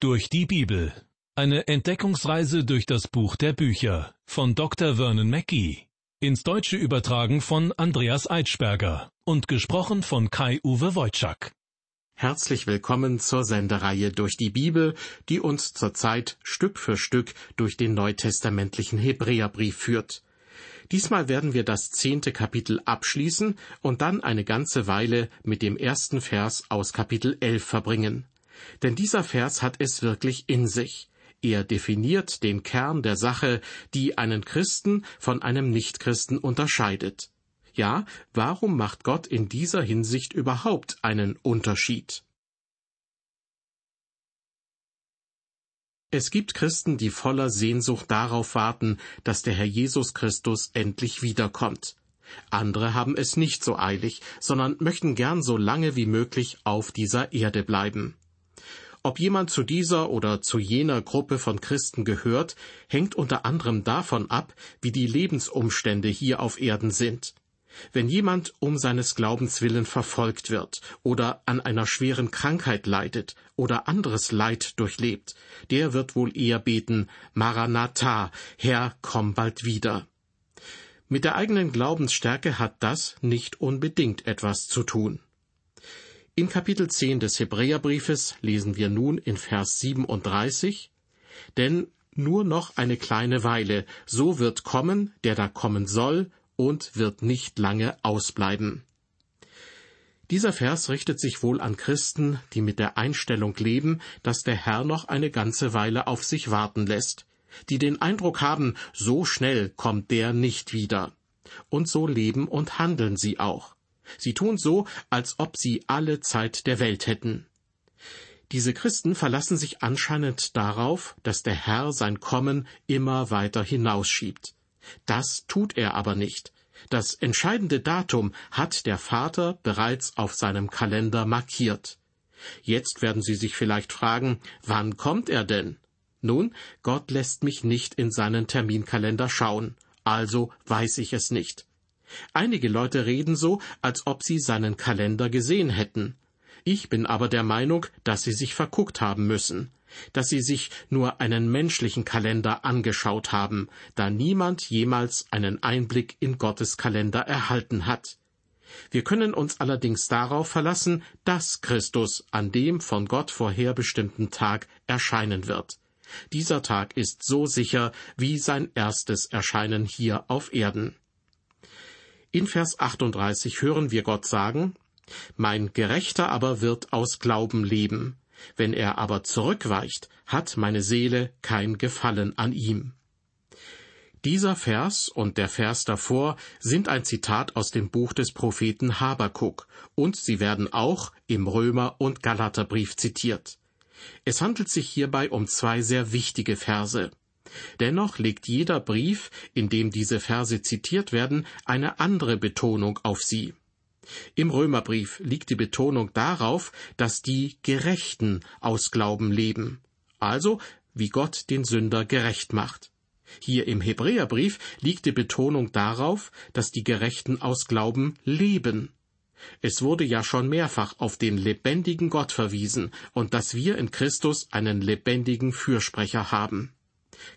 Durch die Bibel. Eine Entdeckungsreise durch das Buch der Bücher von Dr. Vernon Mackey. Ins Deutsche übertragen von Andreas Eitschberger und gesprochen von Kai-Uwe Wojczak. Herzlich willkommen zur Sendereihe durch die Bibel, die uns zurzeit Stück für Stück durch den neutestamentlichen Hebräerbrief führt. Diesmal werden wir das zehnte Kapitel abschließen und dann eine ganze Weile mit dem ersten Vers aus Kapitel elf verbringen. Denn dieser Vers hat es wirklich in sich. Er definiert den Kern der Sache, die einen Christen von einem Nichtchristen unterscheidet. Ja, warum macht Gott in dieser Hinsicht überhaupt einen Unterschied? Es gibt Christen, die voller Sehnsucht darauf warten, dass der Herr Jesus Christus endlich wiederkommt. Andere haben es nicht so eilig, sondern möchten gern so lange wie möglich auf dieser Erde bleiben. Ob jemand zu dieser oder zu jener Gruppe von Christen gehört, hängt unter anderem davon ab, wie die Lebensumstände hier auf Erden sind. Wenn jemand um seines Glaubens willen verfolgt wird oder an einer schweren Krankheit leidet oder anderes Leid durchlebt, der wird wohl eher beten, Maranatha, Herr, komm bald wieder. Mit der eigenen Glaubensstärke hat das nicht unbedingt etwas zu tun. In Kapitel 10 des Hebräerbriefes lesen wir nun in Vers 37, denn nur noch eine kleine Weile, so wird kommen, der da kommen soll, und wird nicht lange ausbleiben. Dieser Vers richtet sich wohl an Christen, die mit der Einstellung leben, dass der Herr noch eine ganze Weile auf sich warten lässt, die den Eindruck haben, so schnell kommt der nicht wieder. Und so leben und handeln sie auch. Sie tun so, als ob sie alle Zeit der Welt hätten. Diese Christen verlassen sich anscheinend darauf, dass der Herr sein Kommen immer weiter hinausschiebt. Das tut er aber nicht. Das entscheidende Datum hat der Vater bereits auf seinem Kalender markiert. Jetzt werden Sie sich vielleicht fragen, wann kommt er denn? Nun, Gott lässt mich nicht in seinen Terminkalender schauen, also weiß ich es nicht. Einige Leute reden so, als ob sie seinen Kalender gesehen hätten. Ich bin aber der Meinung, dass sie sich verguckt haben müssen, dass sie sich nur einen menschlichen Kalender angeschaut haben, da niemand jemals einen Einblick in Gottes Kalender erhalten hat. Wir können uns allerdings darauf verlassen, dass Christus an dem von Gott vorherbestimmten Tag erscheinen wird. Dieser Tag ist so sicher wie sein erstes Erscheinen hier auf Erden. In Vers 38 hören wir Gott sagen, Mein Gerechter aber wird aus Glauben leben. Wenn er aber zurückweicht, hat meine Seele kein Gefallen an ihm. Dieser Vers und der Vers davor sind ein Zitat aus dem Buch des Propheten Habakuk, und sie werden auch im Römer- und Galaterbrief zitiert. Es handelt sich hierbei um zwei sehr wichtige Verse. Dennoch legt jeder Brief, in dem diese Verse zitiert werden, eine andere Betonung auf sie. Im Römerbrief liegt die Betonung darauf, dass die Gerechten aus Glauben leben, also wie Gott den Sünder gerecht macht. Hier im Hebräerbrief liegt die Betonung darauf, dass die Gerechten aus Glauben leben. Es wurde ja schon mehrfach auf den lebendigen Gott verwiesen und dass wir in Christus einen lebendigen Fürsprecher haben.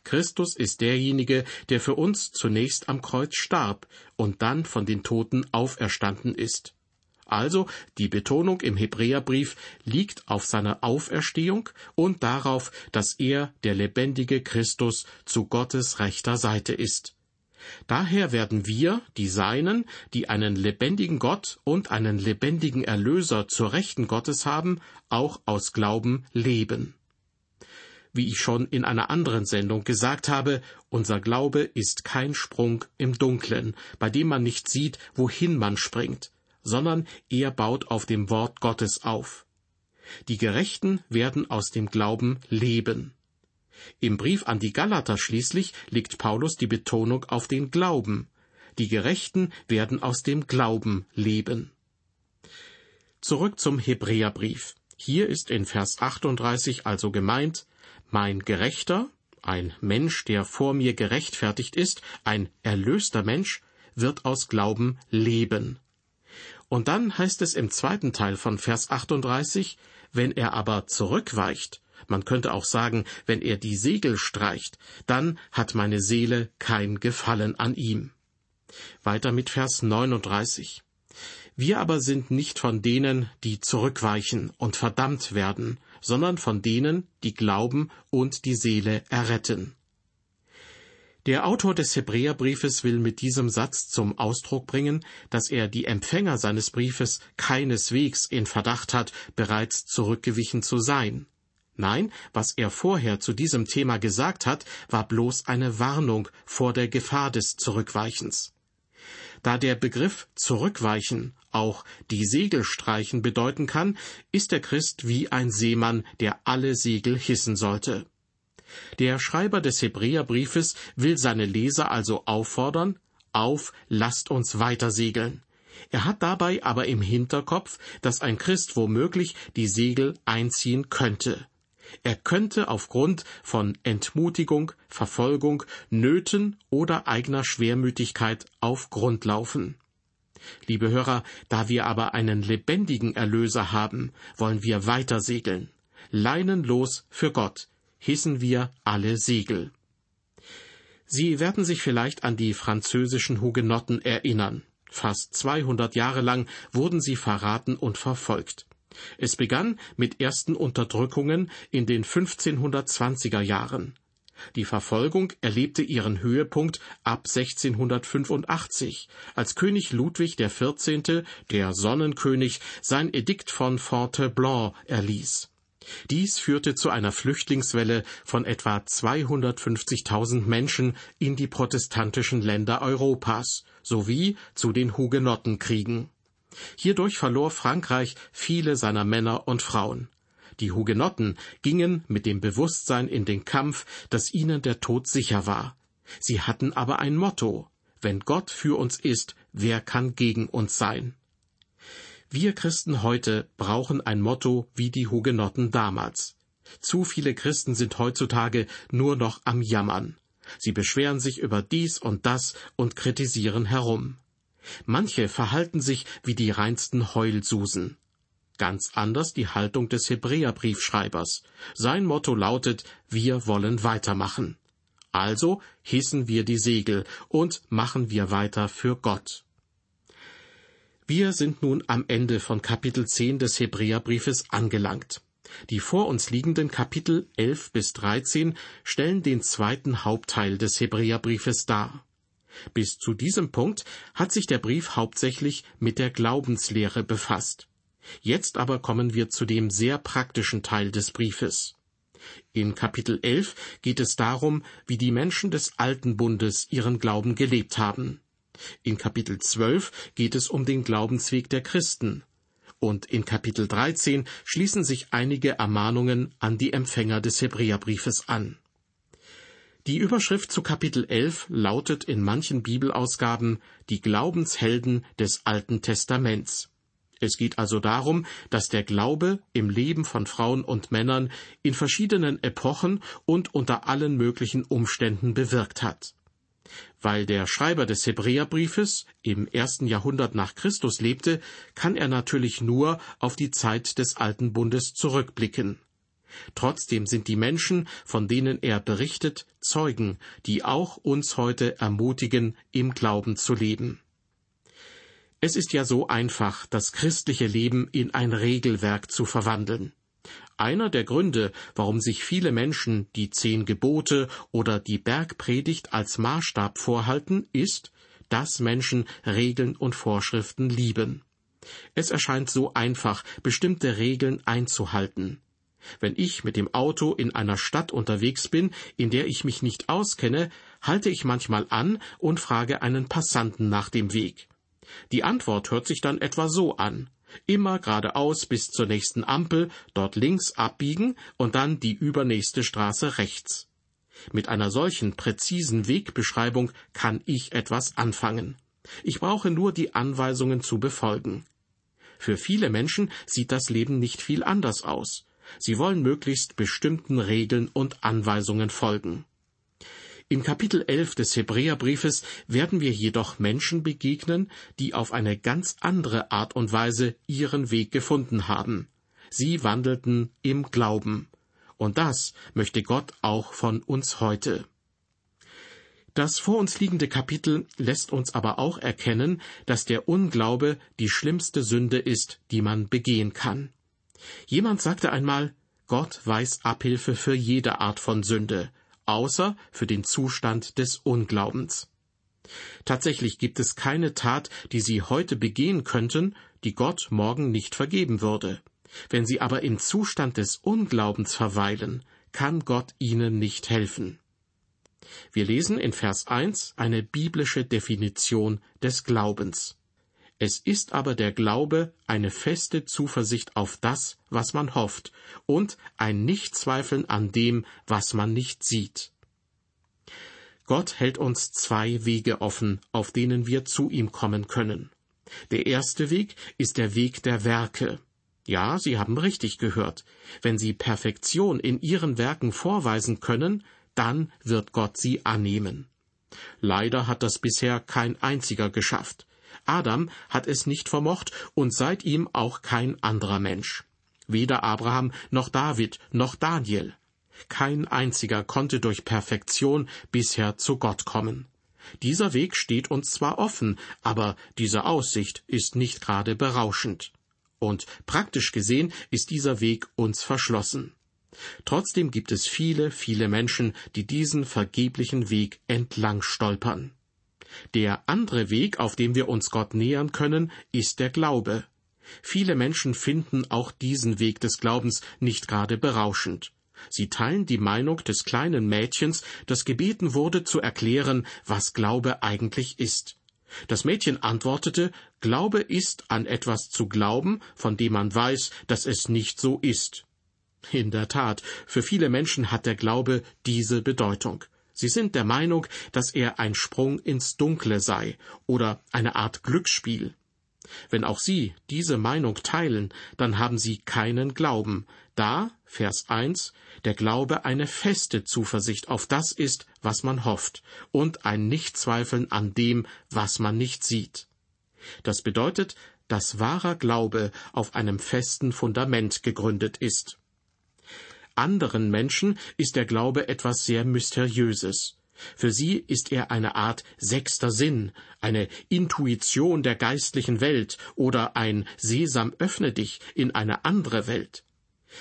Christus ist derjenige, der für uns zunächst am Kreuz starb und dann von den Toten auferstanden ist. Also die Betonung im Hebräerbrief liegt auf seiner Auferstehung und darauf, dass er, der lebendige Christus, zu Gottes rechter Seite ist. Daher werden wir, die Seinen, die einen lebendigen Gott und einen lebendigen Erlöser zur Rechten Gottes haben, auch aus Glauben leben. Wie ich schon in einer anderen Sendung gesagt habe, unser Glaube ist kein Sprung im Dunklen, bei dem man nicht sieht, wohin man springt, sondern er baut auf dem Wort Gottes auf. Die Gerechten werden aus dem Glauben leben. Im Brief an die Galater schließlich legt Paulus die Betonung auf den Glauben. Die Gerechten werden aus dem Glauben leben. Zurück zum Hebräerbrief. Hier ist in Vers 38 also gemeint, mein Gerechter, ein Mensch, der vor mir gerechtfertigt ist, ein erlöster Mensch, wird aus Glauben leben. Und dann heißt es im zweiten Teil von Vers 38, wenn er aber zurückweicht, Man könnte auch sagen, wenn er die Segel streicht, dann hat meine Seele kein Gefallen an ihm. Weiter mit Vers 39. Wir aber sind nicht von denen, die zurückweichen und verdammt werden, sondern von denen, die glauben und die Seele erretten. Der Autor des Hebräerbriefes will mit diesem Satz zum Ausdruck bringen, dass er die Empfänger seines Briefes keineswegs in Verdacht hat, bereits zurückgewichen zu sein. Nein, was er vorher zu diesem Thema gesagt hat, war bloß eine Warnung vor der Gefahr des Zurückweichens. Da der Begriff zurückweichen auch die Segel streichen bedeuten kann, ist der Christ wie ein Seemann, der alle Segel hissen sollte. Der Schreiber des Hebräerbriefes will seine Leser also auffordern, auf, lasst uns weiter segeln. Er hat dabei aber im Hinterkopf, dass ein Christ womöglich die Segel einziehen könnte. Er könnte aufgrund von Entmutigung, Verfolgung, Nöten oder eigener Schwermütigkeit auf Grund laufen. Liebe Hörer, da wir aber einen lebendigen Erlöser haben, wollen wir weiter segeln. Leinenlos für Gott hissen wir alle Segel. Sie werden sich vielleicht an die französischen Hugenotten erinnern. Fast 200 Jahre lang wurden sie verraten und verfolgt. Es begann mit ersten Unterdrückungen in den 1520er Jahren. Die Verfolgung erlebte ihren Höhepunkt ab 1685, als König Ludwig XIV., der Sonnenkönig, sein Edikt von Forte-Blanc erließ. Dies führte zu einer Flüchtlingswelle von etwa 250.000 Menschen in die protestantischen Länder Europas sowie zu den Hugenottenkriegen. Hierdurch verlor Frankreich viele seiner Männer und Frauen. Die Hugenotten gingen mit dem Bewusstsein in den Kampf, dass ihnen der Tod sicher war. Sie hatten aber ein Motto Wenn Gott für uns ist, wer kann gegen uns sein? Wir Christen heute brauchen ein Motto wie die Hugenotten damals. Zu viele Christen sind heutzutage nur noch am Jammern. Sie beschweren sich über dies und das und kritisieren herum. Manche verhalten sich wie die reinsten Heulsusen. Ganz anders die Haltung des Hebräerbriefschreibers. Sein Motto lautet, wir wollen weitermachen. Also hissen wir die Segel und machen wir weiter für Gott. Wir sind nun am Ende von Kapitel 10 des Hebräerbriefes angelangt. Die vor uns liegenden Kapitel 11 bis 13 stellen den zweiten Hauptteil des Hebräerbriefes dar. Bis zu diesem Punkt hat sich der Brief hauptsächlich mit der Glaubenslehre befasst. Jetzt aber kommen wir zu dem sehr praktischen Teil des Briefes. In Kapitel 11 geht es darum, wie die Menschen des alten Bundes ihren Glauben gelebt haben. In Kapitel 12 geht es um den Glaubensweg der Christen. Und in Kapitel 13 schließen sich einige Ermahnungen an die Empfänger des Hebräerbriefes an. Die Überschrift zu Kapitel 11 lautet in manchen Bibelausgaben Die Glaubenshelden des Alten Testaments. Es geht also darum, dass der Glaube im Leben von Frauen und Männern in verschiedenen Epochen und unter allen möglichen Umständen bewirkt hat. Weil der Schreiber des Hebräerbriefes im ersten Jahrhundert nach Christus lebte, kann er natürlich nur auf die Zeit des alten Bundes zurückblicken. Trotzdem sind die Menschen, von denen er berichtet, Zeugen, die auch uns heute ermutigen, im Glauben zu leben. Es ist ja so einfach, das christliche Leben in ein Regelwerk zu verwandeln. Einer der Gründe, warum sich viele Menschen die zehn Gebote oder die Bergpredigt als Maßstab vorhalten, ist, dass Menschen Regeln und Vorschriften lieben. Es erscheint so einfach, bestimmte Regeln einzuhalten. Wenn ich mit dem Auto in einer Stadt unterwegs bin, in der ich mich nicht auskenne, halte ich manchmal an und frage einen Passanten nach dem Weg. Die Antwort hört sich dann etwa so an. Immer geradeaus bis zur nächsten Ampel, dort links abbiegen und dann die übernächste Straße rechts. Mit einer solchen präzisen Wegbeschreibung kann ich etwas anfangen. Ich brauche nur die Anweisungen zu befolgen. Für viele Menschen sieht das Leben nicht viel anders aus. Sie wollen möglichst bestimmten Regeln und Anweisungen folgen. In Kapitel 11 des Hebräerbriefes werden wir jedoch Menschen begegnen, die auf eine ganz andere Art und Weise ihren Weg gefunden haben. Sie wandelten im Glauben. Und das möchte Gott auch von uns heute. Das vor uns liegende Kapitel lässt uns aber auch erkennen, dass der Unglaube die schlimmste Sünde ist, die man begehen kann. Jemand sagte einmal, Gott weiß Abhilfe für jede Art von Sünde, außer für den Zustand des Unglaubens. Tatsächlich gibt es keine Tat, die Sie heute begehen könnten, die Gott morgen nicht vergeben würde. Wenn Sie aber im Zustand des Unglaubens verweilen, kann Gott Ihnen nicht helfen. Wir lesen in Vers 1 eine biblische Definition des Glaubens. Es ist aber der Glaube eine feste Zuversicht auf das, was man hofft, und ein Nichtzweifeln an dem, was man nicht sieht. Gott hält uns zwei Wege offen, auf denen wir zu ihm kommen können. Der erste Weg ist der Weg der Werke. Ja, Sie haben richtig gehört. Wenn Sie Perfektion in Ihren Werken vorweisen können, dann wird Gott sie annehmen. Leider hat das bisher kein einziger geschafft. Adam hat es nicht vermocht und seit ihm auch kein anderer Mensch. Weder Abraham noch David noch Daniel. Kein einziger konnte durch Perfektion bisher zu Gott kommen. Dieser Weg steht uns zwar offen, aber diese Aussicht ist nicht gerade berauschend. Und praktisch gesehen ist dieser Weg uns verschlossen. Trotzdem gibt es viele, viele Menschen, die diesen vergeblichen Weg entlang stolpern. Der andere Weg, auf dem wir uns Gott nähern können, ist der Glaube. Viele Menschen finden auch diesen Weg des Glaubens nicht gerade berauschend. Sie teilen die Meinung des kleinen Mädchens, das gebeten wurde zu erklären, was Glaube eigentlich ist. Das Mädchen antwortete, Glaube ist an etwas zu glauben, von dem man weiß, dass es nicht so ist. In der Tat, für viele Menschen hat der Glaube diese Bedeutung. Sie sind der Meinung, dass er ein Sprung ins Dunkle sei oder eine Art Glücksspiel. Wenn auch Sie diese Meinung teilen, dann haben Sie keinen Glauben, da, Vers 1, der Glaube eine feste Zuversicht auf das ist, was man hofft, und ein Nichtzweifeln an dem, was man nicht sieht. Das bedeutet, dass wahrer Glaube auf einem festen Fundament gegründet ist. Anderen Menschen ist der Glaube etwas sehr Mysteriöses. Für sie ist er eine Art sechster Sinn, eine Intuition der geistlichen Welt oder ein Sesam öffne dich in eine andere Welt.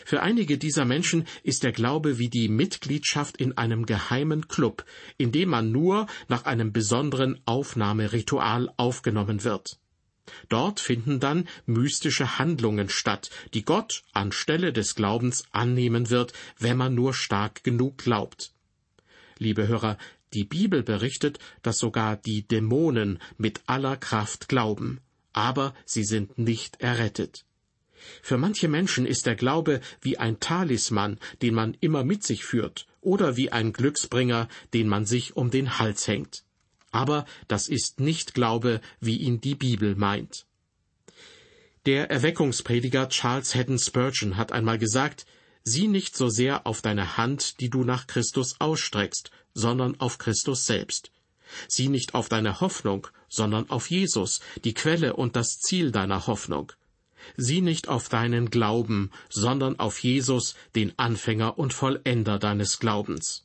Für einige dieser Menschen ist der Glaube wie die Mitgliedschaft in einem geheimen Club, in dem man nur nach einem besonderen Aufnahmeritual aufgenommen wird. Dort finden dann mystische Handlungen statt, die Gott anstelle des Glaubens annehmen wird, wenn man nur stark genug glaubt. Liebe Hörer, die Bibel berichtet, dass sogar die Dämonen mit aller Kraft glauben, aber sie sind nicht errettet. Für manche Menschen ist der Glaube wie ein Talisman, den man immer mit sich führt, oder wie ein Glücksbringer, den man sich um den Hals hängt. Aber das ist nicht Glaube, wie ihn die Bibel meint. Der Erweckungsprediger Charles Haddon Spurgeon hat einmal gesagt, Sieh nicht so sehr auf deine Hand, die du nach Christus ausstreckst, sondern auf Christus selbst. Sieh nicht auf deine Hoffnung, sondern auf Jesus, die Quelle und das Ziel deiner Hoffnung. Sieh nicht auf deinen Glauben, sondern auf Jesus, den Anfänger und Vollender deines Glaubens.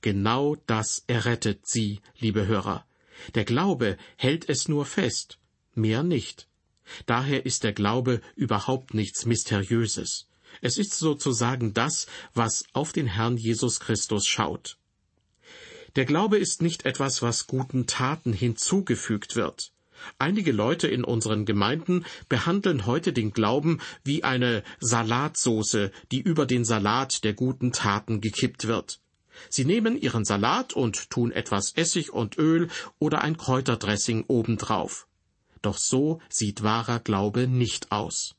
Genau das errettet sie, liebe Hörer. Der Glaube hält es nur fest, mehr nicht. Daher ist der Glaube überhaupt nichts Mysteriöses. Es ist sozusagen das, was auf den Herrn Jesus Christus schaut. Der Glaube ist nicht etwas, was guten Taten hinzugefügt wird. Einige Leute in unseren Gemeinden behandeln heute den Glauben wie eine Salatsoße, die über den Salat der guten Taten gekippt wird. Sie nehmen Ihren Salat und tun etwas Essig und Öl oder ein Kräuterdressing obendrauf. Doch so sieht wahrer Glaube nicht aus.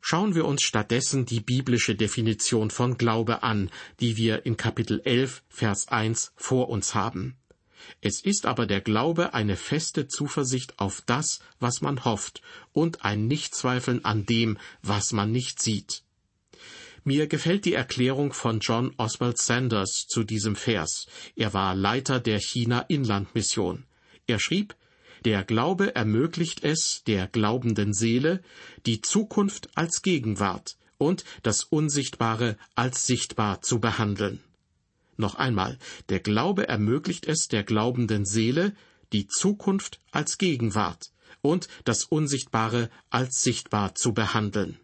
Schauen wir uns stattdessen die biblische Definition von Glaube an, die wir in Kapitel 11, Vers 1 vor uns haben. Es ist aber der Glaube eine feste Zuversicht auf das, was man hofft, und ein Nichtzweifeln an dem, was man nicht sieht. Mir gefällt die Erklärung von John Oswald Sanders zu diesem Vers. Er war Leiter der China-Inlandmission. Er schrieb, der Glaube ermöglicht es der glaubenden Seele, die Zukunft als Gegenwart und das Unsichtbare als sichtbar zu behandeln. Noch einmal, der Glaube ermöglicht es der glaubenden Seele, die Zukunft als Gegenwart und das Unsichtbare als sichtbar zu behandeln.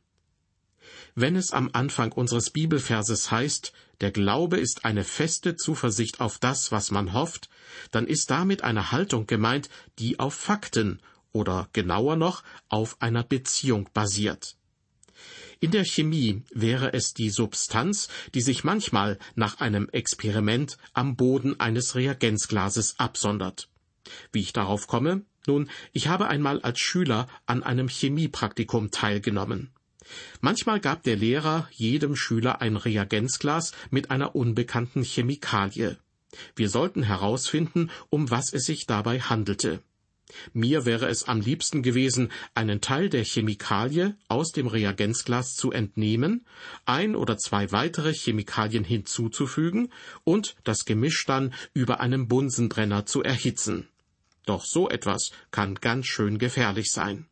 Wenn es am Anfang unseres Bibelverses heißt, der Glaube ist eine feste Zuversicht auf das, was man hofft, dann ist damit eine Haltung gemeint, die auf Fakten oder genauer noch auf einer Beziehung basiert. In der Chemie wäre es die Substanz, die sich manchmal nach einem Experiment am Boden eines Reagenzglases absondert. Wie ich darauf komme? Nun, ich habe einmal als Schüler an einem Chemiepraktikum teilgenommen. Manchmal gab der Lehrer jedem Schüler ein Reagenzglas mit einer unbekannten Chemikalie. Wir sollten herausfinden, um was es sich dabei handelte. Mir wäre es am liebsten gewesen, einen Teil der Chemikalie aus dem Reagenzglas zu entnehmen, ein oder zwei weitere Chemikalien hinzuzufügen und das Gemisch dann über einem Bunsenbrenner zu erhitzen. Doch so etwas kann ganz schön gefährlich sein.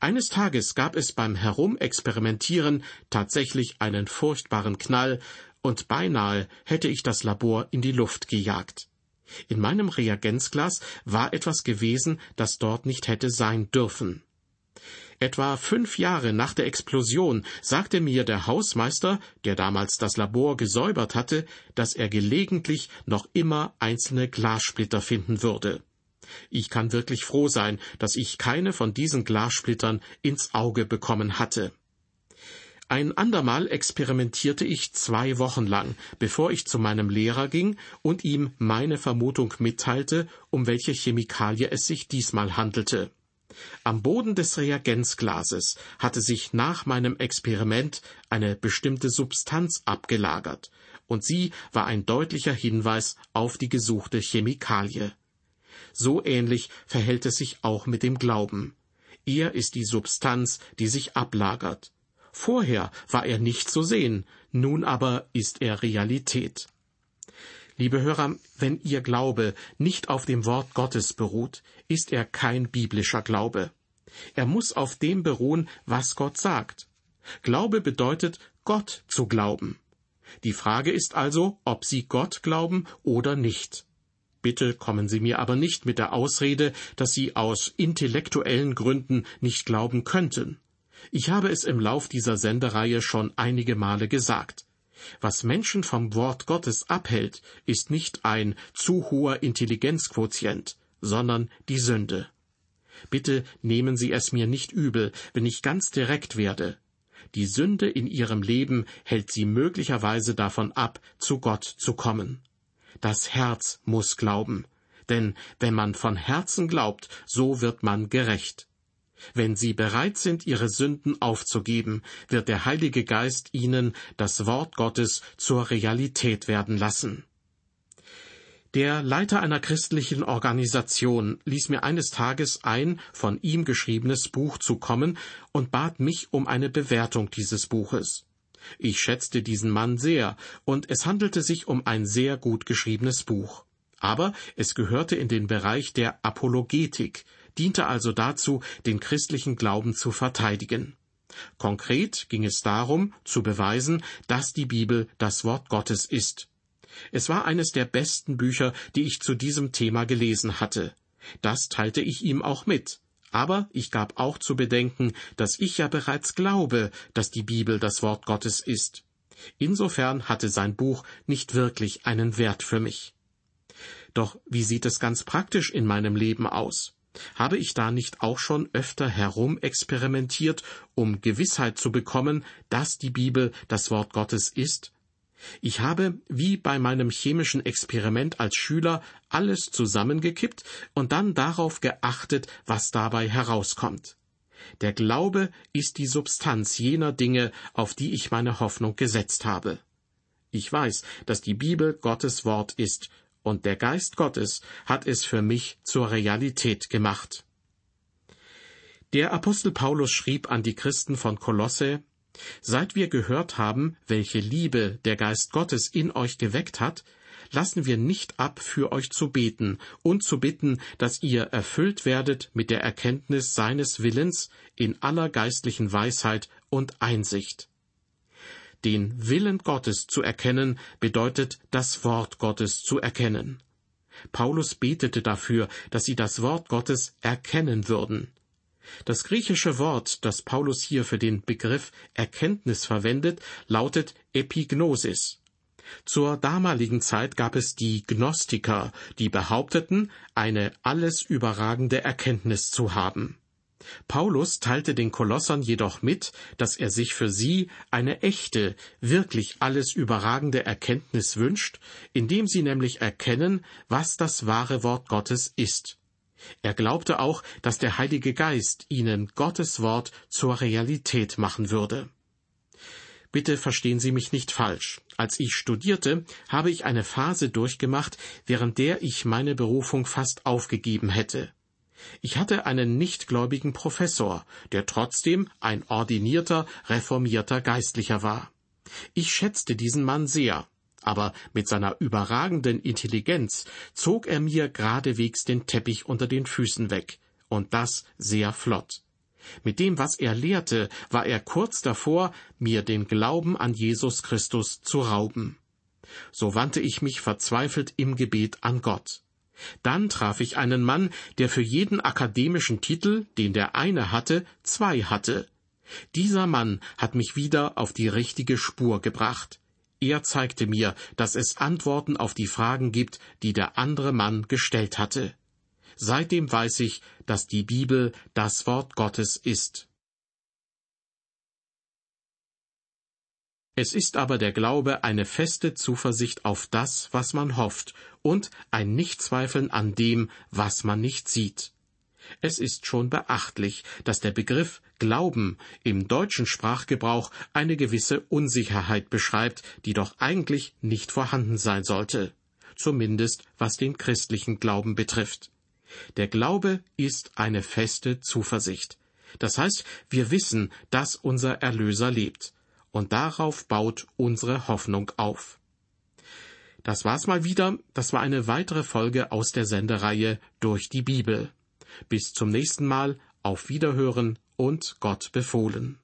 Eines Tages gab es beim Herumexperimentieren tatsächlich einen furchtbaren Knall, und beinahe hätte ich das Labor in die Luft gejagt. In meinem Reagenzglas war etwas gewesen, das dort nicht hätte sein dürfen. Etwa fünf Jahre nach der Explosion sagte mir der Hausmeister, der damals das Labor gesäubert hatte, dass er gelegentlich noch immer einzelne Glassplitter finden würde. Ich kann wirklich froh sein, dass ich keine von diesen Glassplittern ins Auge bekommen hatte. Ein andermal experimentierte ich zwei Wochen lang, bevor ich zu meinem Lehrer ging und ihm meine Vermutung mitteilte, um welche Chemikalie es sich diesmal handelte. Am Boden des Reagenzglases hatte sich nach meinem Experiment eine bestimmte Substanz abgelagert, und sie war ein deutlicher Hinweis auf die gesuchte Chemikalie. So ähnlich verhält es sich auch mit dem Glauben. Er ist die Substanz, die sich ablagert. Vorher war er nicht zu sehen, nun aber ist er Realität. Liebe Hörer, wenn Ihr Glaube nicht auf dem Wort Gottes beruht, ist er kein biblischer Glaube. Er muss auf dem beruhen, was Gott sagt. Glaube bedeutet, Gott zu glauben. Die Frage ist also, ob Sie Gott glauben oder nicht. Bitte kommen Sie mir aber nicht mit der Ausrede, dass Sie aus intellektuellen Gründen nicht glauben könnten. Ich habe es im Lauf dieser Sendereihe schon einige Male gesagt. Was Menschen vom Wort Gottes abhält, ist nicht ein zu hoher Intelligenzquotient, sondern die Sünde. Bitte nehmen Sie es mir nicht übel, wenn ich ganz direkt werde. Die Sünde in ihrem Leben hält sie möglicherweise davon ab, zu Gott zu kommen. Das Herz muss glauben. Denn wenn man von Herzen glaubt, so wird man gerecht. Wenn Sie bereit sind, Ihre Sünden aufzugeben, wird der Heilige Geist Ihnen das Wort Gottes zur Realität werden lassen. Der Leiter einer christlichen Organisation ließ mir eines Tages ein von ihm geschriebenes Buch zukommen und bat mich um eine Bewertung dieses Buches. Ich schätzte diesen Mann sehr, und es handelte sich um ein sehr gut geschriebenes Buch. Aber es gehörte in den Bereich der Apologetik, diente also dazu, den christlichen Glauben zu verteidigen. Konkret ging es darum, zu beweisen, dass die Bibel das Wort Gottes ist. Es war eines der besten Bücher, die ich zu diesem Thema gelesen hatte. Das teilte ich ihm auch mit. Aber ich gab auch zu bedenken, dass ich ja bereits glaube, dass die Bibel das Wort Gottes ist. Insofern hatte sein Buch nicht wirklich einen Wert für mich. Doch wie sieht es ganz praktisch in meinem Leben aus? Habe ich da nicht auch schon öfter herumexperimentiert, um Gewissheit zu bekommen, dass die Bibel das Wort Gottes ist? Ich habe, wie bei meinem chemischen Experiment als Schüler, alles zusammengekippt und dann darauf geachtet, was dabei herauskommt. Der Glaube ist die Substanz jener Dinge, auf die ich meine Hoffnung gesetzt habe. Ich weiß, dass die Bibel Gottes Wort ist, und der Geist Gottes hat es für mich zur Realität gemacht. Der Apostel Paulus schrieb an die Christen von Kolosse, Seit wir gehört haben, welche Liebe der Geist Gottes in euch geweckt hat, lassen wir nicht ab, für euch zu beten und zu bitten, dass ihr erfüllt werdet mit der Erkenntnis seines Willens in aller geistlichen Weisheit und Einsicht. Den Willen Gottes zu erkennen bedeutet das Wort Gottes zu erkennen. Paulus betete dafür, dass sie das Wort Gottes erkennen würden. Das griechische Wort, das Paulus hier für den Begriff Erkenntnis verwendet, lautet Epignosis. Zur damaligen Zeit gab es die Gnostiker, die behaupteten, eine alles überragende Erkenntnis zu haben. Paulus teilte den Kolossern jedoch mit, dass er sich für sie eine echte, wirklich alles überragende Erkenntnis wünscht, indem sie nämlich erkennen, was das wahre Wort Gottes ist. Er glaubte auch, dass der Heilige Geist ihnen Gottes Wort zur Realität machen würde. Bitte verstehen Sie mich nicht falsch. Als ich studierte, habe ich eine Phase durchgemacht, während der ich meine Berufung fast aufgegeben hätte. Ich hatte einen nichtgläubigen Professor, der trotzdem ein ordinierter, reformierter Geistlicher war. Ich schätzte diesen Mann sehr, aber mit seiner überragenden Intelligenz zog er mir geradewegs den Teppich unter den Füßen weg, und das sehr flott. Mit dem, was er lehrte, war er kurz davor, mir den Glauben an Jesus Christus zu rauben. So wandte ich mich verzweifelt im Gebet an Gott. Dann traf ich einen Mann, der für jeden akademischen Titel, den der eine hatte, zwei hatte. Dieser Mann hat mich wieder auf die richtige Spur gebracht. Er zeigte mir, dass es Antworten auf die Fragen gibt, die der andere Mann gestellt hatte. Seitdem weiß ich, dass die Bibel das Wort Gottes ist. Es ist aber der Glaube eine feste Zuversicht auf das, was man hofft, und ein Nichtzweifeln an dem, was man nicht sieht. Es ist schon beachtlich, dass der Begriff Glauben im deutschen Sprachgebrauch eine gewisse Unsicherheit beschreibt, die doch eigentlich nicht vorhanden sein sollte, zumindest was den christlichen Glauben betrifft. Der Glaube ist eine feste Zuversicht. Das heißt, wir wissen, dass unser Erlöser lebt und darauf baut unsere Hoffnung auf. Das war's mal wieder. Das war eine weitere Folge aus der Sendereihe durch die Bibel. Bis zum nächsten Mal. Auf Wiederhören und Gott befohlen.